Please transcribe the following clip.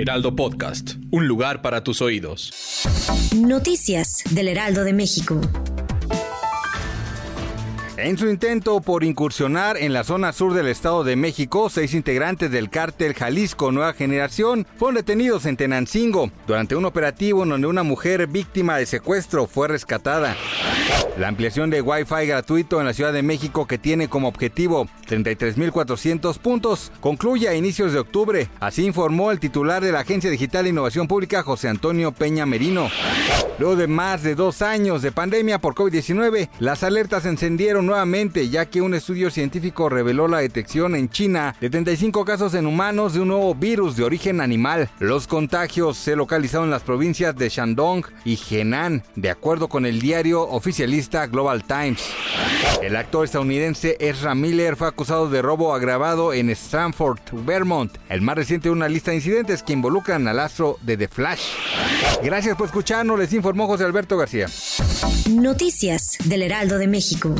Heraldo Podcast, un lugar para tus oídos. Noticias del Heraldo de México. En su intento por incursionar en la zona sur del Estado de México, seis integrantes del cártel Jalisco Nueva Generación fueron detenidos en Tenancingo durante un operativo en donde una mujer víctima de secuestro fue rescatada. La ampliación de Wi-Fi gratuito en la Ciudad de México que tiene como objetivo 33.400 puntos concluye a inicios de octubre. Así informó el titular de la Agencia Digital de Innovación Pública, José Antonio Peña Merino. Luego de más de dos años de pandemia por COVID-19, las alertas se encendieron nuevamente ya que un estudio científico reveló la detección en China de 35 casos en humanos de un nuevo virus de origen animal. Los contagios se localizaron en las provincias de Shandong y Henan, de acuerdo con el diario oficialista Global Times. El actor estadounidense Ezra Miller fue acusado de robo agravado en Stanford, Vermont, el más reciente de una lista de incidentes que involucran al astro de The Flash. Gracias por escucharnos, les informó José Alberto García. Noticias del Heraldo de México.